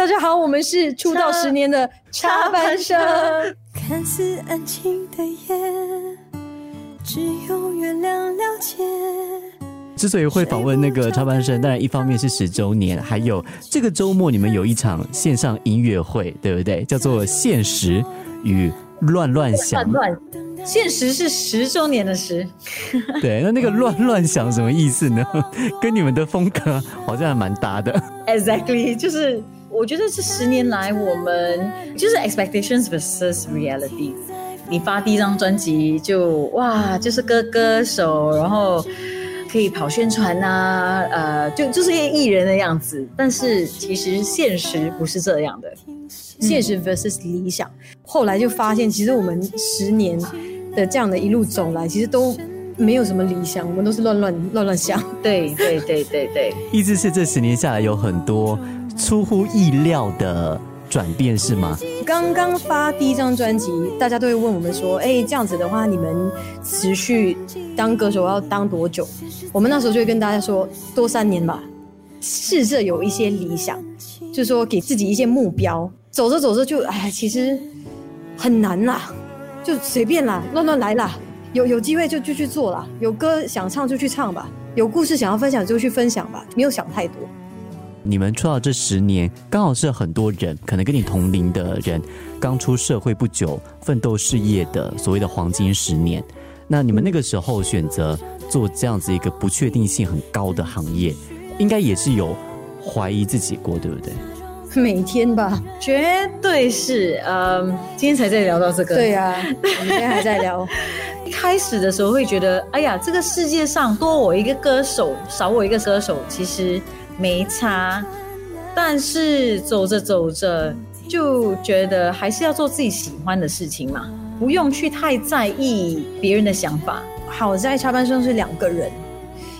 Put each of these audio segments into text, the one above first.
大家好，我们是出道十年的插班生。看似安静的夜，只有月亮了解。之所以会访问那个插班生，当然一方面是十周年，还有这个周末你们有一场线上音乐会，对不对？叫做《现实与乱乱想》。乱乱，现实是十周年的十。对，那那个乱乱想什么意思呢？跟你们的风格好像还蛮搭的。Exactly，就是我觉得这十年来我们就是 expectations versus reality。你发第一张专辑就哇，就是歌歌手，然后可以跑宣传呐、呃，就就是一个艺人的样子。但是其实现实不是这样的，现实 versus 理想。后来就发现，其实我们十年的这样的一路走来，其实都没有什么理想，我们都是乱乱乱乱想。对对对对对。意思是这十年下来有很多出乎意料的转变，是吗？刚刚发第一张专辑，大家都会问我们说：“哎、这样子的话，你们持续当歌手要当多久？”我们那时候就会跟大家说：“多三年吧。”试着有一些理想，就是说给自己一些目标。走着走着就哎，其实很难啦，就随便啦，乱乱来啦。有有机会就就去做啦，有歌想唱就去唱吧，有故事想要分享就去分享吧，没有想太多。你们出道这十年，刚好是很多人可能跟你同龄的人刚出社会不久，奋斗事业的所谓的黄金十年。那你们那个时候选择做这样子一个不确定性很高的行业，应该也是有怀疑自己过，对不对？每天吧，绝对是。嗯，今天才在聊到这个。对呀、我们今天还在聊。一开始的时候会觉得，哎呀，这个世界上多我一个歌手，少我一个歌手，其实没差。但是走着走着，就觉得还是要做自己喜欢的事情嘛，不用去太在意别人的想法。好在插班生是两个人，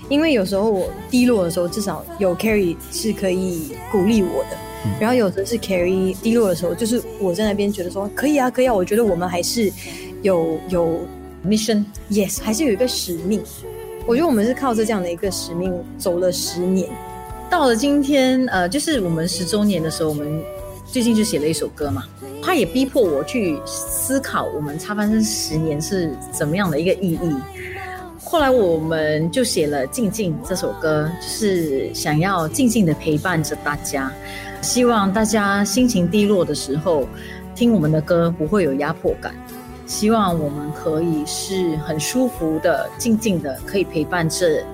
因为有时候我低落的时候，至少有 Carrie 是可以鼓励我的。然后有的是 Carrie 低落的时候，就是我在那边觉得说可以啊，可以啊，我觉得我们还是有有 mission，yes，还是有一个使命。我觉得我们是靠着这样的一个使命走了十年，到了今天，呃，就是我们十周年的时候，我们最近就写了一首歌嘛，它也逼迫我去思考我们插班生十年是怎么样的一个意义。后来我们就写了《静静》这首歌，就是想要静静的陪伴着大家，希望大家心情低落的时候听我们的歌不会有压迫感，希望我们可以是很舒服的、静静的，可以陪伴着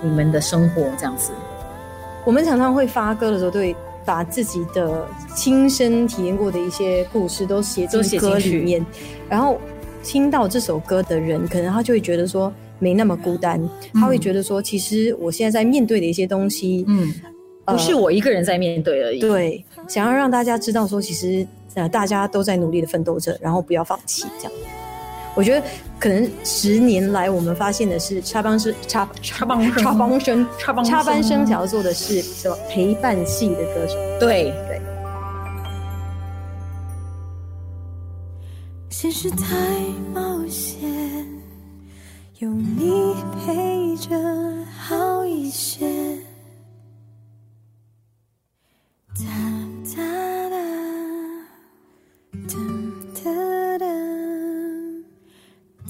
你们的生活这样子。我们常常会发歌的时候，对把自己的亲身体验过的一些故事都写进歌里面，然后听到这首歌的人，可能他就会觉得说没那么孤单，他会觉得说，其实我现在在面对的一些东西，嗯，不是我一个人在面对而已。对，想要让大家知道说，其实呃大家都在努力的奋斗着，然后不要放弃这样。我觉得可能十年来，我们发现的是插班生插插班生插班生插班生。插班生想要做的是什么陪伴系的歌手。对。对，现实太冒险，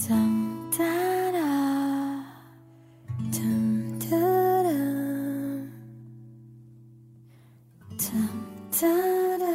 정 따라 듬드름 참 따라.